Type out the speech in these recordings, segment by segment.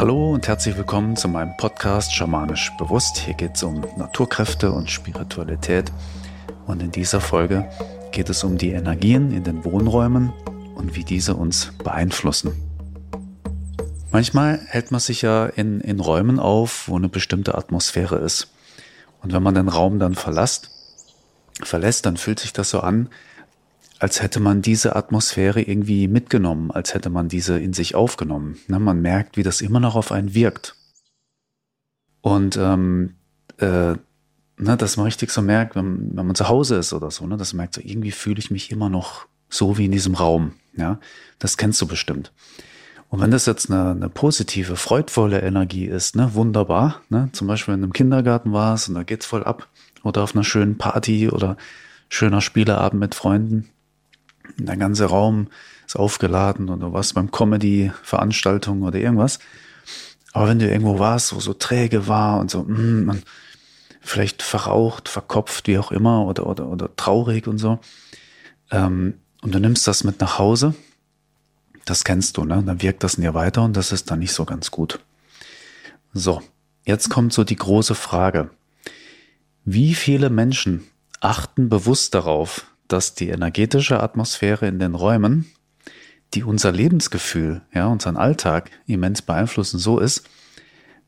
Hallo und herzlich willkommen zu meinem Podcast Schamanisch Bewusst. Hier geht es um Naturkräfte und Spiritualität. Und in dieser Folge geht es um die Energien in den Wohnräumen und wie diese uns beeinflussen. Manchmal hält man sich ja in, in Räumen auf, wo eine bestimmte Atmosphäre ist. Und wenn man den Raum dann verlässt, verlässt, dann fühlt sich das so an, als hätte man diese Atmosphäre irgendwie mitgenommen, als hätte man diese in sich aufgenommen. Ne, man merkt, wie das immer noch auf einen wirkt. Und ähm, äh, ne, dass man richtig so merkt, wenn, wenn man zu Hause ist oder so, ne, dass man merkt, so irgendwie fühle ich mich immer noch so wie in diesem Raum. Ja, das kennst du bestimmt. Und wenn das jetzt eine, eine positive, freudvolle Energie ist, ne, wunderbar. Ne, zum Beispiel in einem Kindergarten war es und da geht's voll ab. Oder auf einer schönen Party oder schöner Spieleabend mit Freunden der ganze Raum ist aufgeladen oder was beim Comedy-Veranstaltung oder irgendwas. Aber wenn du irgendwo warst, wo so träge war und so, mm, man, vielleicht verraucht, verkopft, wie auch immer, oder, oder, oder traurig und so, ähm, und du nimmst das mit nach Hause, das kennst du, ne? Dann wirkt das in dir weiter und das ist dann nicht so ganz gut. So, jetzt kommt so die große Frage. Wie viele Menschen achten bewusst darauf, dass die energetische Atmosphäre in den Räumen, die unser Lebensgefühl, ja, unseren Alltag immens beeinflussen, so ist,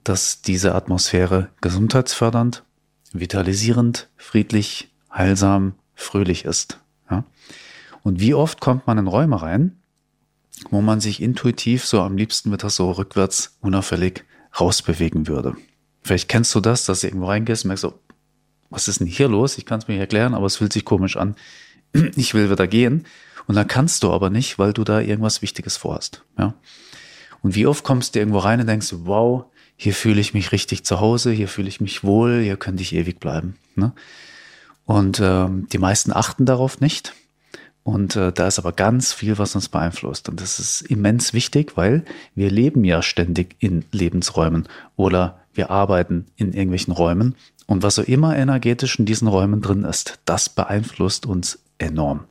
dass diese Atmosphäre gesundheitsfördernd, vitalisierend, friedlich, heilsam, fröhlich ist. Ja. Und wie oft kommt man in Räume rein, wo man sich intuitiv so am liebsten wird das so rückwärts unauffällig rausbewegen würde. Vielleicht kennst du das, dass du irgendwo reingehst und merkst so, was ist denn hier los? Ich kann es mir nicht erklären, aber es fühlt sich komisch an. ich will wieder gehen. Und dann kannst du aber nicht, weil du da irgendwas Wichtiges vorhast. Ja. Und wie oft kommst du irgendwo rein und denkst, wow, hier fühle ich mich richtig zu Hause, hier fühle ich mich wohl, hier könnte ich ewig bleiben. Ne? Und ähm, die meisten achten darauf nicht. Und äh, da ist aber ganz viel, was uns beeinflusst. Und das ist immens wichtig, weil wir leben ja ständig in Lebensräumen oder wir arbeiten in irgendwelchen Räumen. Und was so immer energetisch in diesen Räumen drin ist, das beeinflusst uns enorm.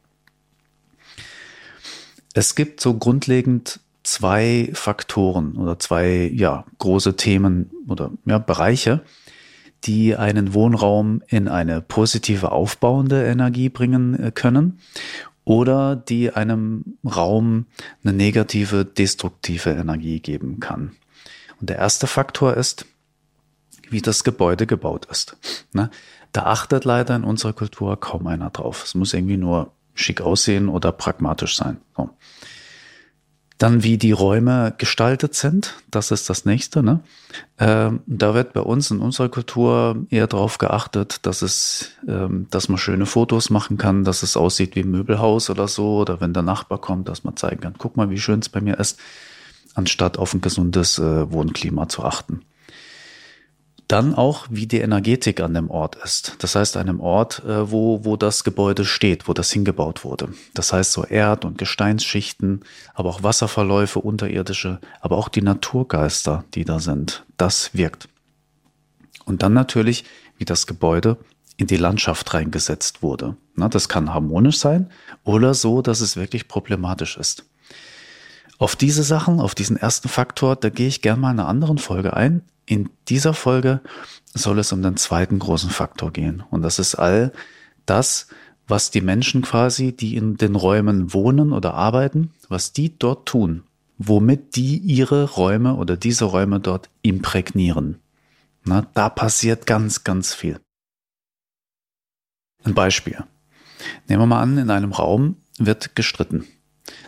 Es gibt so grundlegend zwei Faktoren oder zwei ja, große Themen oder ja, Bereiche, die einen Wohnraum in eine positive aufbauende Energie bringen äh, können oder die einem Raum eine negative destruktive Energie geben kann. Und der erste Faktor ist, wie das Gebäude gebaut ist. Ne? Da achtet leider in unserer Kultur kaum einer drauf. Es muss irgendwie nur schick aussehen oder pragmatisch sein. So. Dann wie die Räume gestaltet sind, das ist das nächste. Ne? Ähm, da wird bei uns in unserer Kultur eher darauf geachtet, dass es, ähm, dass man schöne Fotos machen kann, dass es aussieht wie ein Möbelhaus oder so, oder wenn der Nachbar kommt, dass man zeigen kann, guck mal, wie schön es bei mir ist, anstatt auf ein gesundes äh, Wohnklima zu achten. Dann auch, wie die Energetik an dem Ort ist. Das heißt, an einem Ort, äh, wo, wo das Gebäude steht, wo das hingebaut wurde. Das heißt, so Erd- und Gesteinsschichten, aber auch Wasserverläufe, unterirdische, aber auch die Naturgeister, die da sind. Das wirkt. Und dann natürlich, wie das Gebäude in die Landschaft reingesetzt wurde. das kann harmonisch sein oder so, dass es wirklich problematisch ist. Auf diese Sachen, auf diesen ersten Faktor, da gehe ich gerne mal in einer anderen Folge ein. In dieser Folge soll es um den zweiten großen Faktor gehen. Und das ist all das, was die Menschen quasi, die in den Räumen wohnen oder arbeiten, was die dort tun, womit die ihre Räume oder diese Räume dort imprägnieren. Na, da passiert ganz, ganz viel. Ein Beispiel. Nehmen wir mal an, in einem Raum wird gestritten.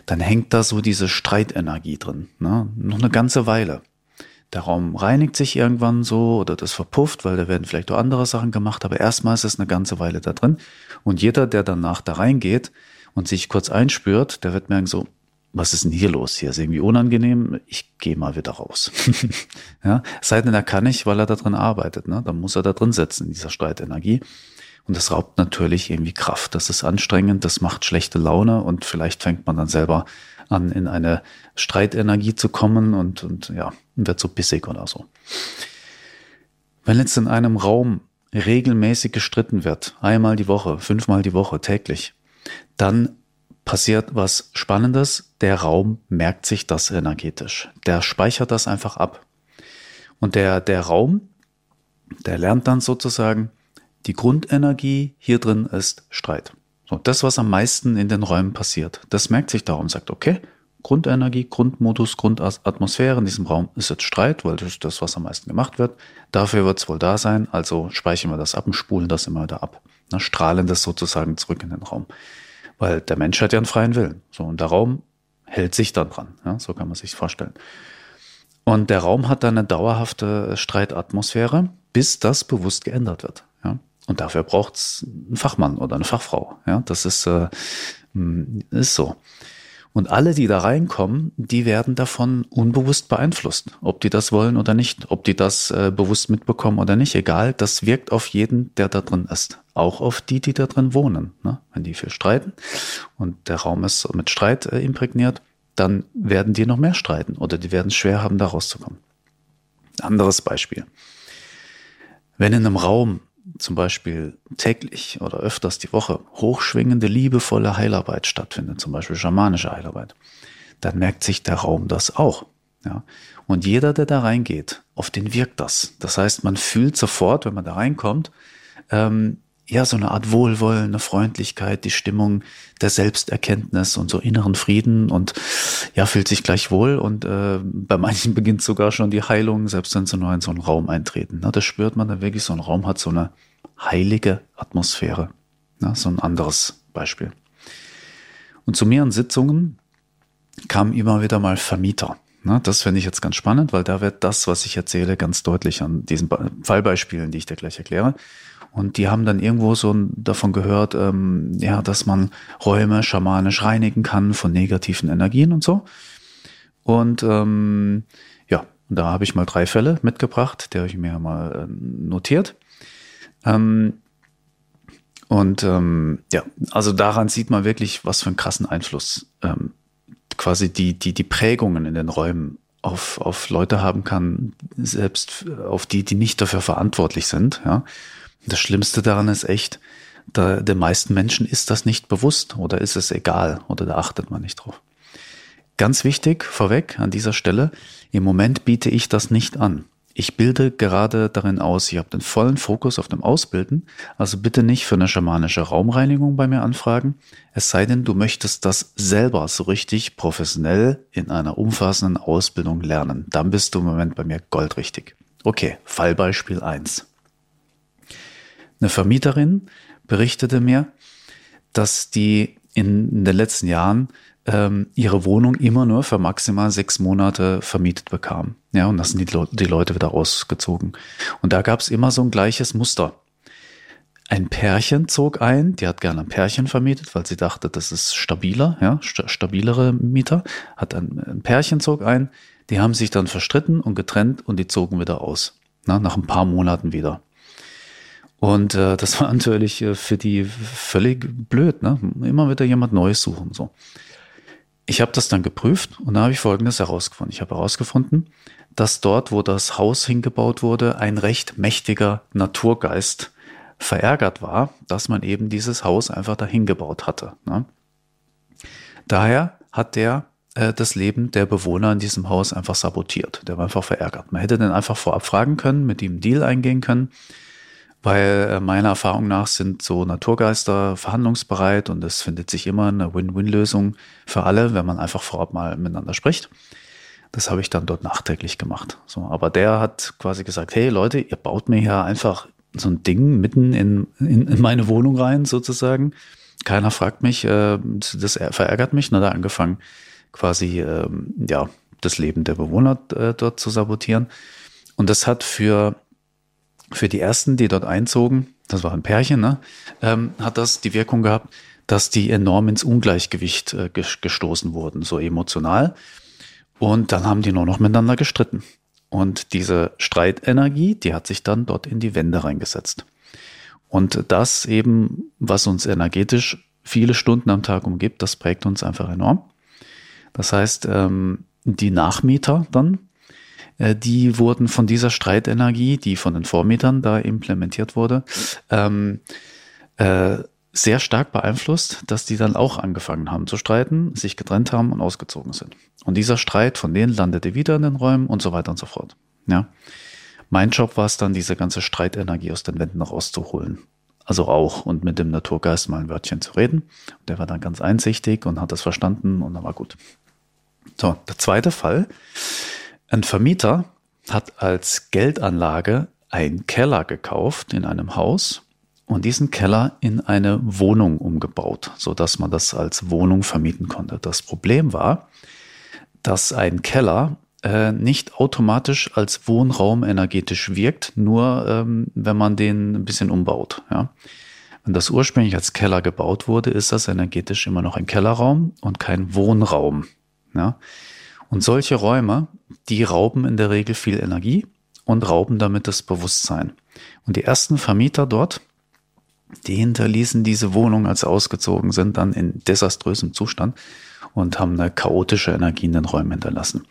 Dann hängt da so diese Streitenergie drin. Ne? Noch eine ganze Weile der Raum reinigt sich irgendwann so oder das verpufft, weil da werden vielleicht auch andere Sachen gemacht, aber erstmal ist es eine ganze Weile da drin. Und jeder, der danach da reingeht und sich kurz einspürt, der wird merken so, was ist denn hier los? Hier ist irgendwie unangenehm. Ich gehe mal wieder raus. ja, sei denn, er kann nicht, weil er da drin arbeitet. Ne? Dann muss er da drin sitzen in dieser Streitenergie. Und das raubt natürlich irgendwie Kraft. Das ist anstrengend, das macht schlechte Laune und vielleicht fängt man dann selber an, in eine Streitenergie zu kommen und, und ja, wird so bissig oder so. Wenn jetzt in einem Raum regelmäßig gestritten wird, einmal die Woche, fünfmal die Woche, täglich, dann passiert was Spannendes. Der Raum merkt sich das energetisch. Der speichert das einfach ab. Und der, der Raum, der lernt dann sozusagen, die Grundenergie hier drin ist Streit. So, das, was am meisten in den Räumen passiert, das merkt sich darum, sagt, okay, Grundenergie, Grundmodus, Grundatmosphäre in diesem Raum ist jetzt Streit, weil das ist das, was am meisten gemacht wird. Dafür wird es wohl da sein, also speichern wir das ab und spulen das immer wieder ab. Ne, strahlen das sozusagen zurück in den Raum. Weil der Mensch hat ja einen freien Willen. So, und der Raum hält sich dann dran. Ja, so kann man sich vorstellen. Und der Raum hat dann eine dauerhafte Streitatmosphäre, bis das bewusst geändert wird. Und dafür braucht es einen Fachmann oder eine Fachfrau. Ja? Das ist, äh, ist so. Und alle, die da reinkommen, die werden davon unbewusst beeinflusst. Ob die das wollen oder nicht, ob die das äh, bewusst mitbekommen oder nicht, egal, das wirkt auf jeden, der da drin ist. Auch auf die, die da drin wohnen. Ne? Wenn die viel streiten und der Raum ist mit Streit äh, imprägniert, dann werden die noch mehr streiten oder die werden es schwer haben, da rauszukommen. Anderes Beispiel. Wenn in einem Raum zum Beispiel täglich oder öfters die Woche hochschwingende, liebevolle Heilarbeit stattfindet, zum Beispiel schamanische Heilarbeit, dann merkt sich der Raum das auch. Ja. Und jeder, der da reingeht, auf den wirkt das. Das heißt, man fühlt sofort, wenn man da reinkommt, ähm, ja, so eine Art Wohlwollen, eine Freundlichkeit, die Stimmung der Selbsterkenntnis und so inneren Frieden und ja, fühlt sich gleich wohl und äh, bei manchen beginnt sogar schon die Heilung, selbst wenn sie nur in so einen Raum eintreten. Na, das spürt man dann wirklich, so ein Raum hat so eine heilige Atmosphäre. Na, so ein anderes Beispiel. Und zu an Sitzungen kamen immer wieder mal Vermieter. Na, das finde ich jetzt ganz spannend, weil da wird das, was ich erzähle, ganz deutlich an diesen Fallbeispielen, die ich dir gleich erkläre. Und die haben dann irgendwo so davon gehört, ähm, ja, dass man Räume schamanisch reinigen kann von negativen Energien und so. Und ähm, ja, da habe ich mal drei Fälle mitgebracht, die habe ich mir mal äh, notiert. Ähm, und ähm, ja, also daran sieht man wirklich, was für einen krassen Einfluss ähm, quasi die, die, die Prägungen in den Räumen auf, auf Leute haben kann, selbst auf die, die nicht dafür verantwortlich sind, ja. Das Schlimmste daran ist echt, da, den meisten Menschen ist das nicht bewusst oder ist es egal oder da achtet man nicht drauf. Ganz wichtig vorweg an dieser Stelle, im Moment biete ich das nicht an. Ich bilde gerade darin aus, ich habe den vollen Fokus auf dem Ausbilden, also bitte nicht für eine schamanische Raumreinigung bei mir anfragen, es sei denn, du möchtest das selber so richtig professionell in einer umfassenden Ausbildung lernen. Dann bist du im Moment bei mir goldrichtig. Okay, Fallbeispiel eins. Eine Vermieterin berichtete mir, dass die in den letzten Jahren ähm, ihre Wohnung immer nur für maximal sechs Monate vermietet bekam. Ja, und das sind die, die Leute wieder ausgezogen. Und da gab es immer so ein gleiches Muster. Ein Pärchen zog ein, die hat gerne ein Pärchen vermietet, weil sie dachte, das ist stabiler, ja, stabilere Mieter. Hat ein, ein Pärchen zog ein, die haben sich dann verstritten und getrennt und die zogen wieder aus. Na, nach ein paar Monaten wieder. Und äh, das war natürlich äh, für die völlig blöd, ne? Immer wieder jemand Neues suchen. So. Ich habe das dann geprüft und da habe ich Folgendes herausgefunden. Ich habe herausgefunden, dass dort, wo das Haus hingebaut wurde, ein recht mächtiger Naturgeist verärgert war, dass man eben dieses Haus einfach dahin gebaut hatte. Ne? Daher hat der äh, das Leben der Bewohner in diesem Haus einfach sabotiert. Der war einfach verärgert. Man hätte den einfach vorab fragen können, mit ihm einen Deal eingehen können weil äh, meiner Erfahrung nach sind so Naturgeister verhandlungsbereit und es findet sich immer eine Win-Win-Lösung für alle, wenn man einfach vorab mal miteinander spricht. Das habe ich dann dort nachträglich gemacht. So, aber der hat quasi gesagt, hey Leute, ihr baut mir hier einfach so ein Ding mitten in, in, in meine Wohnung rein, sozusagen. Keiner fragt mich, äh, das verärgert mich. Na, da angefangen, quasi äh, ja das Leben der Bewohner äh, dort zu sabotieren. Und das hat für für die ersten, die dort einzogen, das war ein Pärchen, ne, ähm, hat das die Wirkung gehabt, dass die enorm ins Ungleichgewicht äh, gestoßen wurden, so emotional. Und dann haben die nur noch miteinander gestritten. Und diese Streitenergie, die hat sich dann dort in die Wände reingesetzt. Und das eben, was uns energetisch viele Stunden am Tag umgibt, das prägt uns einfach enorm. Das heißt, ähm, die Nachmieter dann, die wurden von dieser Streitenergie, die von den Vormietern da implementiert wurde, ähm, äh, sehr stark beeinflusst, dass die dann auch angefangen haben zu streiten, sich getrennt haben und ausgezogen sind. Und dieser Streit von denen landete wieder in den Räumen und so weiter und so fort. Ja. Mein Job war es dann, diese ganze Streitenergie aus den Wänden rauszuholen. Also auch und mit dem Naturgeist mal ein Wörtchen zu reden. Der war dann ganz einsichtig und hat das verstanden und dann war gut. So, der zweite Fall. Ein Vermieter hat als Geldanlage einen Keller gekauft in einem Haus und diesen Keller in eine Wohnung umgebaut, so dass man das als Wohnung vermieten konnte. Das Problem war, dass ein Keller äh, nicht automatisch als Wohnraum energetisch wirkt, nur ähm, wenn man den ein bisschen umbaut. Ja. Wenn das ursprünglich als Keller gebaut wurde, ist das energetisch immer noch ein Kellerraum und kein Wohnraum. Ja. Und solche Räume, die rauben in der Regel viel Energie und rauben damit das Bewusstsein. Und die ersten Vermieter dort, die hinterließen diese Wohnung, als sie ausgezogen sind, dann in desaströsem Zustand und haben eine chaotische Energie in den Räumen hinterlassen.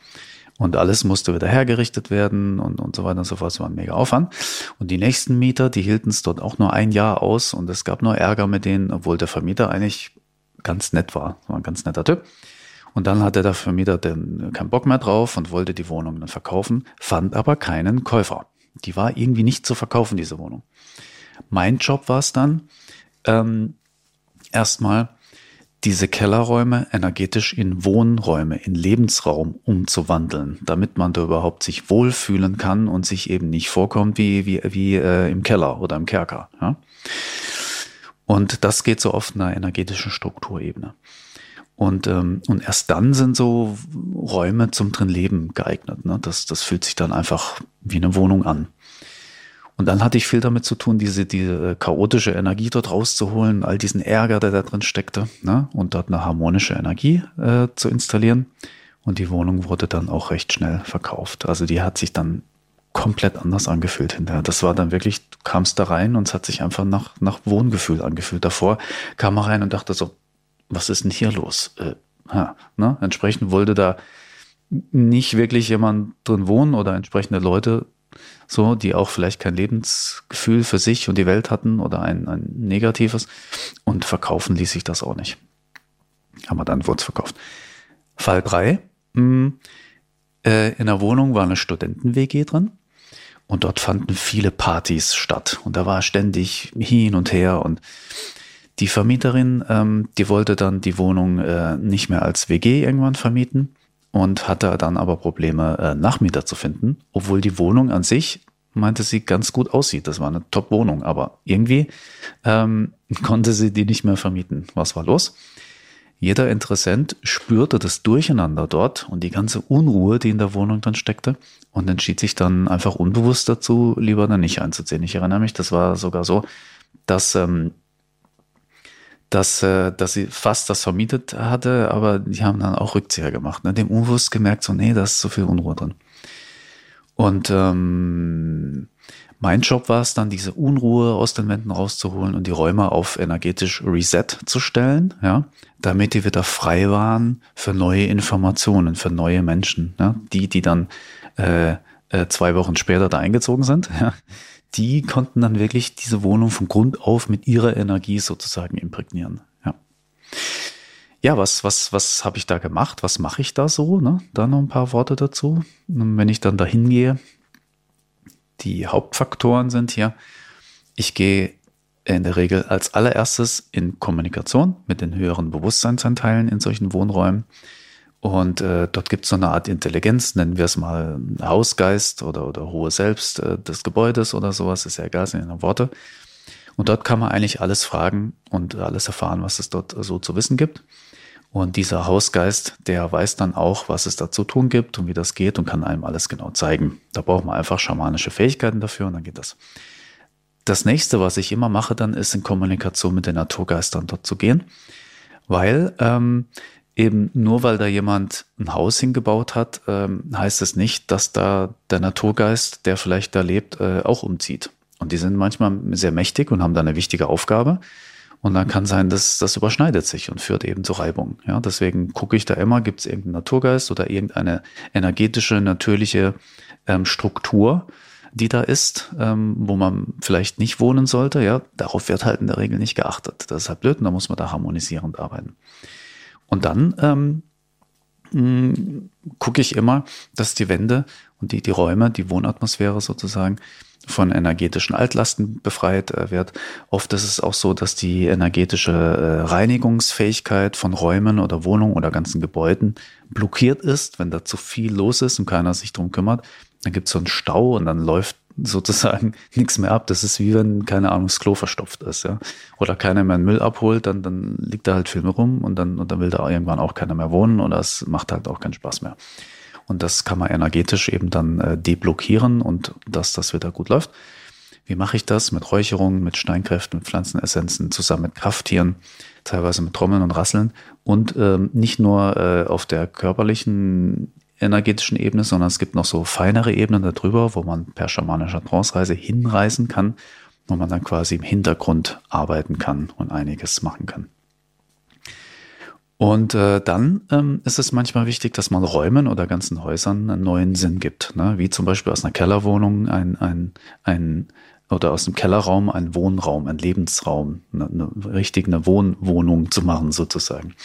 Und alles musste wieder hergerichtet werden und, und so weiter und so fort. Es war ein mega Aufwand. Und die nächsten Mieter, die hielten es dort auch nur ein Jahr aus und es gab nur Ärger mit denen, obwohl der Vermieter eigentlich ganz nett war. War ein ganz netter Typ. Und dann hatte der Vermieter dann keinen Bock mehr drauf und wollte die Wohnung dann verkaufen, fand aber keinen Käufer. Die war irgendwie nicht zu verkaufen, diese Wohnung. Mein Job war es dann, ähm, erstmal diese Kellerräume energetisch in Wohnräume, in Lebensraum umzuwandeln, damit man da überhaupt sich wohlfühlen kann und sich eben nicht vorkommt wie, wie, wie äh, im Keller oder im Kerker. Ja? Und das geht so auf einer energetischen Strukturebene. Und, ähm, und erst dann sind so Räume zum drin Leben geeignet. Ne? Das, das fühlt sich dann einfach wie eine Wohnung an. Und dann hatte ich viel damit zu tun, diese, diese chaotische Energie dort rauszuholen, all diesen Ärger, der da drin steckte, ne? und dort eine harmonische Energie äh, zu installieren. Und die Wohnung wurde dann auch recht schnell verkauft. Also die hat sich dann komplett anders angefühlt hinterher. Das war dann wirklich, du kamst da rein und es hat sich einfach nach, nach Wohngefühl angefühlt. Davor kam er rein und dachte so, was ist denn hier los? Äh, ha, ne? Entsprechend wollte da nicht wirklich jemand drin wohnen oder entsprechende Leute so, die auch vielleicht kein Lebensgefühl für sich und die Welt hatten oder ein, ein negatives. Und verkaufen ließ sich das auch nicht. Aber dann wurde es verkauft. Fall drei hm, äh, in der Wohnung war eine Studenten-WG drin. Und dort fanden viele Partys statt. Und da war ständig hin und her. Und die Vermieterin, ähm, die wollte dann die Wohnung äh, nicht mehr als WG irgendwann vermieten, und hatte dann aber Probleme, äh, Nachmieter zu finden, obwohl die Wohnung an sich, meinte sie, ganz gut aussieht. Das war eine Top-Wohnung, aber irgendwie ähm, konnte sie die nicht mehr vermieten. Was war los? Jeder Interessent spürte das Durcheinander dort und die ganze Unruhe, die in der Wohnung dann steckte und entschied sich dann einfach unbewusst dazu, lieber dann nicht einzuziehen. Ich erinnere mich, das war sogar so, dass ähm, dass, äh, dass sie fast das vermietet hatte, aber die haben dann auch Rückzieher gemacht. Ne? Dem unbewusst gemerkt, so, nee, da ist zu viel Unruhe drin. Und ähm, mein Job war es dann, diese Unruhe aus den Wänden rauszuholen und die Räume auf energetisch Reset zu stellen, ja, damit die wieder frei waren für neue Informationen, für neue Menschen, ja, die, die dann äh, äh, zwei Wochen später da eingezogen sind, ja, die konnten dann wirklich diese Wohnung von Grund auf mit ihrer Energie sozusagen imprägnieren. Ja, ja was, was, was habe ich da gemacht? Was mache ich da so? Ne? Da noch ein paar Worte dazu. Und wenn ich dann dahin gehe, die Hauptfaktoren sind hier, ich gehe in der Regel als allererstes in Kommunikation mit den höheren Bewusstseinsanteilen in solchen Wohnräumen. Und äh, dort gibt es so eine Art Intelligenz, nennen wir es mal Hausgeist oder, oder hohe Selbst äh, des Gebäudes oder sowas, ist ja egal, sind ja Worte. Und dort kann man eigentlich alles fragen und alles erfahren, was es dort so zu wissen gibt. Und dieser Hausgeist, der weiß dann auch, was es da zu tun gibt und wie das geht und kann einem alles genau zeigen. Da braucht man einfach schamanische Fähigkeiten dafür und dann geht das. Das nächste, was ich immer mache, dann ist in Kommunikation mit den Naturgeistern dort zu gehen, weil ähm, eben nur weil da jemand ein Haus hingebaut hat, ähm, heißt es nicht, dass da der Naturgeist, der vielleicht da lebt, äh, auch umzieht. Und die sind manchmal sehr mächtig und haben da eine wichtige Aufgabe. Und dann kann sein, dass das überschneidet sich und führt eben zu Reibung. Ja, deswegen gucke ich da immer, gibt es irgendeinen Naturgeist oder irgendeine energetische, natürliche ähm, Struktur, die da ist, ähm, wo man vielleicht nicht wohnen sollte. Ja, darauf wird halt in der Regel nicht geachtet. Das ist halt blöd und da muss man da harmonisierend arbeiten. Und dann ähm, hm, gucke ich immer, dass die Wände und die, die Räume, die Wohnatmosphäre sozusagen, von energetischen Altlasten befreit äh, wird. Oft ist es auch so, dass die energetische äh, Reinigungsfähigkeit von Räumen oder Wohnungen oder ganzen Gebäuden blockiert ist, wenn da zu viel los ist und keiner sich drum kümmert. Dann gibt es so einen Stau und dann läuft sozusagen nichts mehr ab. Das ist wie wenn, keine Ahnung, das Klo verstopft ist, ja. Oder keiner mehr Müll abholt, dann, dann liegt da halt Filme rum und dann, und dann will da irgendwann auch keiner mehr wohnen oder es macht halt auch keinen Spaß mehr. Und das kann man energetisch eben dann äh, deblockieren und dass das wieder gut läuft. Wie mache ich das? Mit Räucherungen, mit Steinkräften, mit Pflanzenessenzen, zusammen mit Krafttieren, teilweise mit Trommeln und Rasseln. Und ähm, nicht nur äh, auf der körperlichen energetischen Ebene, sondern es gibt noch so feinere Ebenen darüber, wo man per schamanischer Trance-Reise hinreisen kann, wo man dann quasi im Hintergrund arbeiten kann und einiges machen kann. Und äh, dann ähm, ist es manchmal wichtig, dass man Räumen oder ganzen Häusern einen neuen Sinn gibt, ne? wie zum Beispiel aus einer Kellerwohnung ein, ein, ein oder aus dem Kellerraum ein Wohnraum, ein Lebensraum, eine, eine richtig eine Wohnwohnung zu machen sozusagen.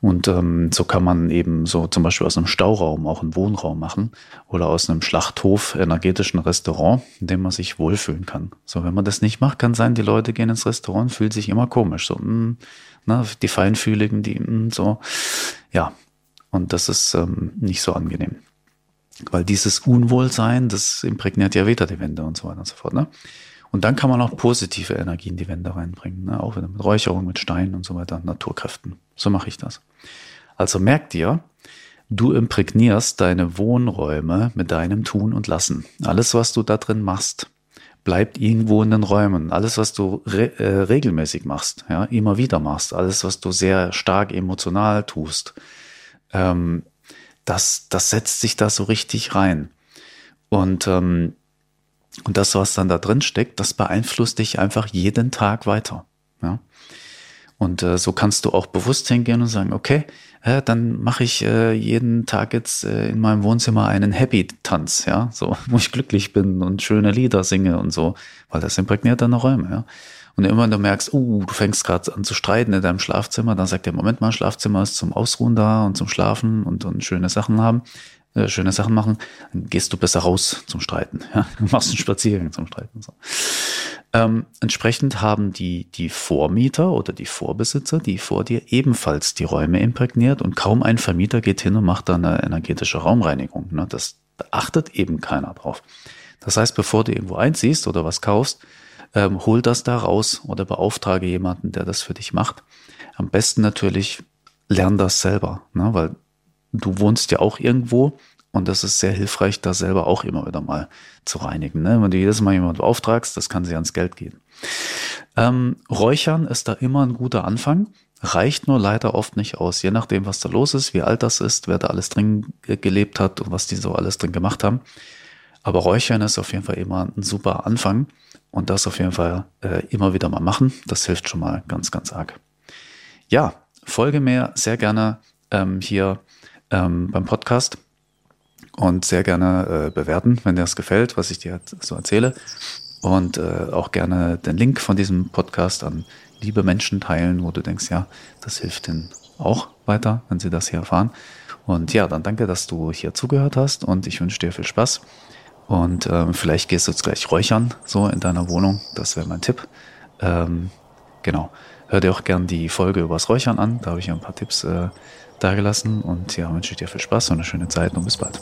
Und ähm, so kann man eben so zum Beispiel aus einem Stauraum auch einen Wohnraum machen oder aus einem Schlachthof energetischen Restaurant, in dem man sich wohlfühlen kann. So, wenn man das nicht macht, kann sein, die Leute gehen ins Restaurant, fühlen sich immer komisch. So, mh, hm, ne, die Feinfühligen, die mh, hm, so, ja. Und das ist ähm, nicht so angenehm. Weil dieses Unwohlsein, das imprägniert ja wieder die Wände und so weiter und so fort. Ne? Und dann kann man auch positive Energie in die Wände reinbringen, ne? auch wieder mit Räucherung, mit Steinen und so weiter, Naturkräften. So mache ich das. Also merk dir, du imprägnierst deine Wohnräume mit deinem Tun und Lassen. Alles, was du da drin machst, bleibt irgendwo in den Räumen. Alles, was du re äh, regelmäßig machst, ja, immer wieder machst, alles, was du sehr stark emotional tust, ähm, das, das setzt sich da so richtig rein. Und ähm, und das, was dann da drin steckt, das beeinflusst dich einfach jeden Tag weiter. Ja? Und äh, so kannst du auch bewusst hingehen und sagen, okay, äh, dann mache ich äh, jeden Tag jetzt äh, in meinem Wohnzimmer einen Happy-Tanz, ja, so, wo ich glücklich bin und schöne Lieder singe und so, weil das imprägniert deine Räume, ja. Und immer wenn du merkst, uh, du fängst gerade an zu streiten in deinem Schlafzimmer, dann sagt der Moment mal, Schlafzimmer ist zum Ausruhen da und zum Schlafen und, und schöne Sachen haben. Äh, schöne Sachen machen, dann gehst du besser raus zum Streiten. Ja? Du machst einen Spaziergang zum Streiten. So. Ähm, entsprechend haben die, die Vormieter oder die Vorbesitzer, die vor dir ebenfalls die Räume imprägniert und kaum ein Vermieter geht hin und macht da eine energetische Raumreinigung. Ne? Das da achtet eben keiner drauf. Das heißt, bevor du irgendwo einziehst oder was kaufst, ähm, hol das da raus oder beauftrage jemanden, der das für dich macht. Am besten natürlich lern das selber, ne? weil du wohnst ja auch irgendwo und das ist sehr hilfreich, da selber auch immer wieder mal zu reinigen. Ne? Wenn du jedes Mal jemand beauftragst, das kann sie ans Geld gehen. Ähm, Räuchern ist da immer ein guter Anfang, reicht nur leider oft nicht aus, je nachdem, was da los ist, wie alt das ist, wer da alles drin gelebt hat und was die so alles drin gemacht haben. Aber Räuchern ist auf jeden Fall immer ein super Anfang und das auf jeden Fall äh, immer wieder mal machen. Das hilft schon mal ganz, ganz arg. Ja, folge mir sehr gerne ähm, hier ähm, beim Podcast und sehr gerne äh, bewerten, wenn dir das gefällt, was ich dir so erzähle. Und äh, auch gerne den Link von diesem Podcast an liebe Menschen teilen, wo du denkst, ja, das hilft denen auch weiter, wenn sie das hier erfahren. Und ja, dann danke, dass du hier zugehört hast und ich wünsche dir viel Spaß. Und ähm, vielleicht gehst du jetzt gleich räuchern, so in deiner Wohnung. Das wäre mein Tipp. Ähm, genau. Hör dir auch gern die Folge übers Räuchern an. Da habe ich ein paar Tipps äh, dagelassen und ja, wünsche dir viel Spaß und eine schöne Zeit und bis bald.